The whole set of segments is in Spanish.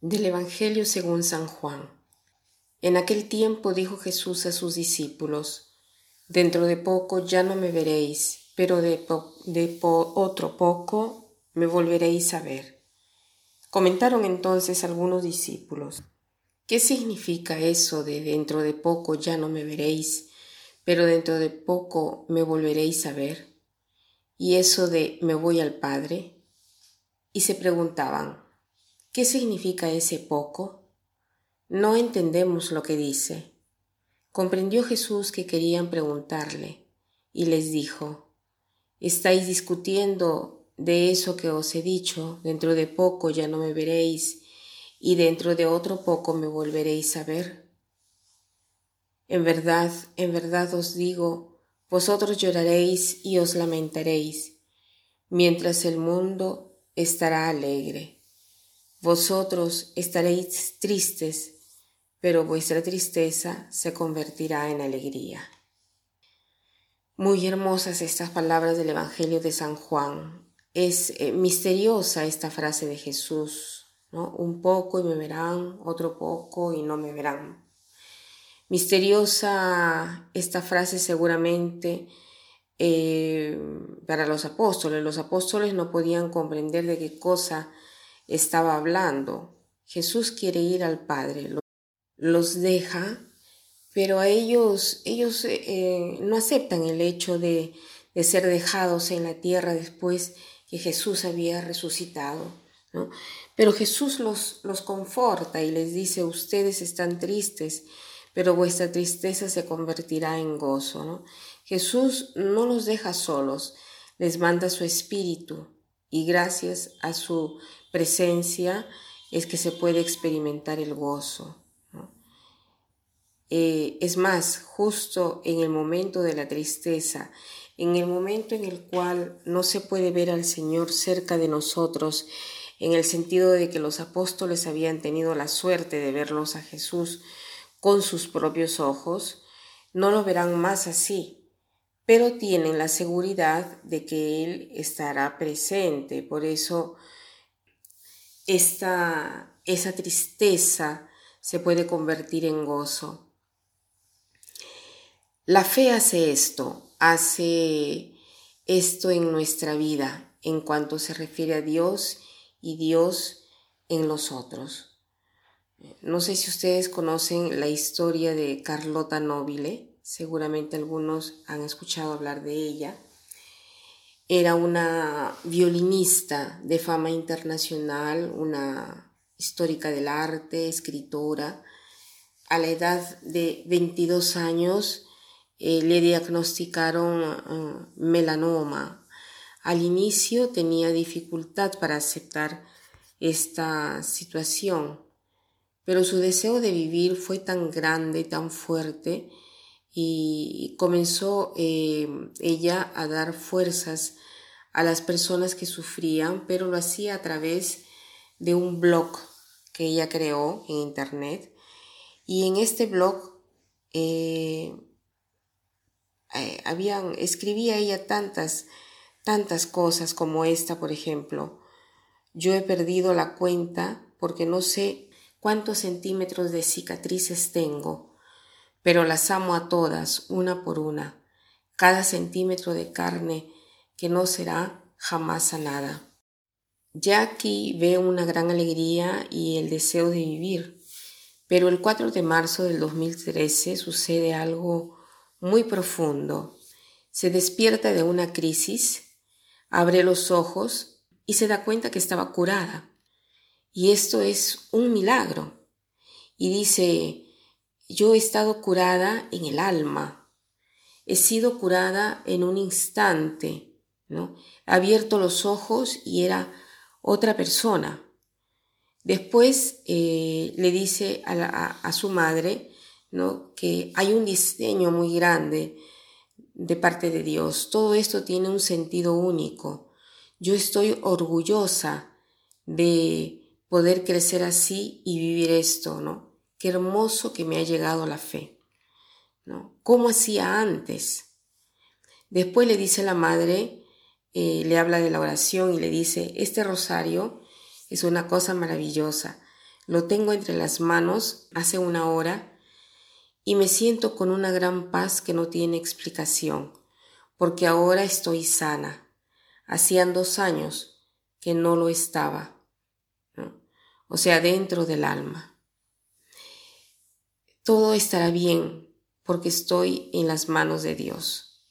Del Evangelio según San Juan. En aquel tiempo dijo Jesús a sus discípulos, Dentro de poco ya no me veréis, pero de, otro poco me volveréis a ver. Comentaron entonces algunos discípulos, ¿qué significa eso de dentro de poco ya no me veréis, pero dentro de poco me volveréis a ver? Y eso de me voy al Padre. Y se preguntaban, ¿Qué significa ese poco? No entendemos lo que dice. Comprendió Jesús que querían preguntarle y les dijo, ¿estáis discutiendo de eso que os he dicho? Dentro de poco ya no me veréis y dentro de otro poco me volveréis a ver. En verdad, en verdad os digo, vosotros lloraréis y os lamentaréis, mientras el mundo estará alegre. Vosotros estaréis tristes, pero vuestra tristeza se convertirá en alegría. Muy hermosas estas palabras del Evangelio de San Juan. Es eh, misteriosa esta frase de Jesús, ¿no? Un poco y me verán, otro poco y no me verán. Misteriosa esta frase seguramente eh, para los apóstoles. Los apóstoles no podían comprender de qué cosa estaba hablando. Jesús quiere ir al Padre, los deja, pero a ellos, ellos eh, no aceptan el hecho de, de, ser dejados en la tierra después que Jesús había resucitado. ¿no? Pero Jesús los, los conforta y les dice, ustedes están tristes, pero vuestra tristeza se convertirá en gozo. ¿no? Jesús no los deja solos, les manda su espíritu y gracias a su presencia es que se puede experimentar el gozo. Eh, es más, justo en el momento de la tristeza, en el momento en el cual no se puede ver al Señor cerca de nosotros, en el sentido de que los apóstoles habían tenido la suerte de verlos a Jesús con sus propios ojos, no lo verán más así, pero tienen la seguridad de que Él estará presente. Por eso esta, esa tristeza se puede convertir en gozo. La fe hace esto, hace esto en nuestra vida en cuanto se refiere a Dios y Dios en los otros. No sé si ustedes conocen la historia de Carlota Nobile, seguramente algunos han escuchado hablar de ella. Era una violinista de fama internacional, una histórica del arte, escritora. A la edad de 22 años eh, le diagnosticaron uh, melanoma. Al inicio tenía dificultad para aceptar esta situación, pero su deseo de vivir fue tan grande, tan fuerte, y comenzó eh, ella a dar fuerzas a las personas que sufrían, pero lo hacía a través de un blog que ella creó en internet. Y en este blog eh, eh, habían, escribía ella tantas, tantas cosas como esta, por ejemplo. Yo he perdido la cuenta porque no sé cuántos centímetros de cicatrices tengo pero las amo a todas, una por una, cada centímetro de carne que no será jamás sanada. Ya aquí veo una gran alegría y el deseo de vivir, pero el 4 de marzo del 2013 sucede algo muy profundo. Se despierta de una crisis, abre los ojos y se da cuenta que estaba curada. Y esto es un milagro. Y dice, yo he estado curada en el alma, he sido curada en un instante, ¿no? He abierto los ojos y era otra persona. Después eh, le dice a, su madre ¿no? que hay un diseño muy grande de parte de Dios. Todo esto tiene un sentido único. Yo estoy orgullosa de poder crecer así y vivir esto, ¿no? Qué hermoso que me ha llegado la fe. ¿no? ¿Cómo hacía antes? Después le dice la madre, eh, le habla de la oración y le dice, este rosario es una cosa maravillosa. Lo tengo entre las manos hace una hora y me siento con una gran paz que no tiene explicación, porque ahora estoy sana. Hacían dos años que no lo estaba, o sea, dentro del alma. Todo estará bien porque estoy en las manos de Dios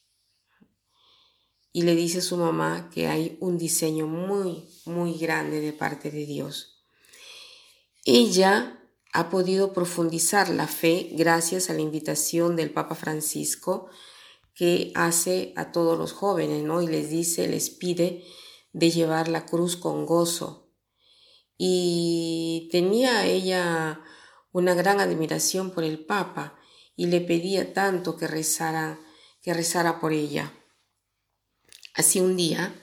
y le dice a su mamá que hay un diseño muy, muy grande de parte de Dios. Ella ha podido profundizar la fe gracias a la invitación del Papa Francisco que hace a todos los jóvenes, ¿no? Y les dice, les pide de llevar la cruz con gozo. Y tenía ella una gran admiración por el Papa y le pedía tanto que rezara, que rezara por ella. Así un día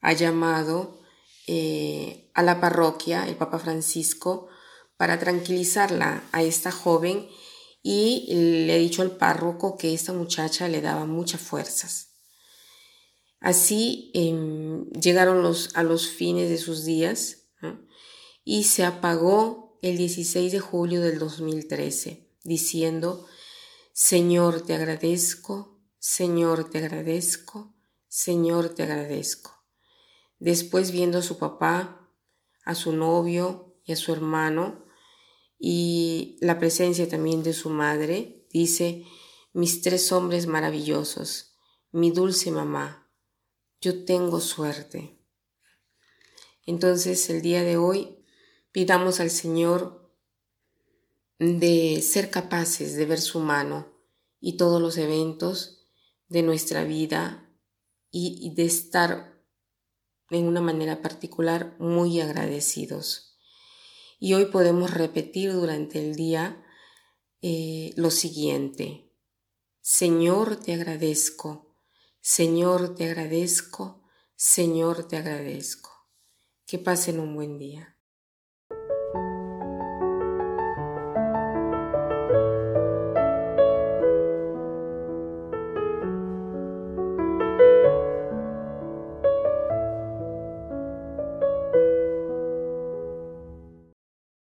ha llamado eh, a la parroquia el Papa Francisco para tranquilizarla a esta joven y le ha dicho al párroco que esta muchacha le daba muchas fuerzas. Así em, llegaron los, a los fines de sus días y se apagó el 16 de julio del 2013 diciendo, Señor, te agradezco, Señor, te agradezco, Señor, te agradezco. Después viendo a su papá, a su novio y a su hermano y la presencia también de su madre, dice, mis tres hombres maravillosos, mi dulce mamá, yo tengo suerte. Entonces el día de hoy pidamos al Señor de ser capaces de ver su mano y todos los eventos de nuestra vida y, de estar en una manera particular muy agradecidos. Y hoy podemos repetir durante el día eh, lo siguiente. Señor, te agradezco. Señor, te agradezco. Señor, te agradezco. Que pasen un buen día.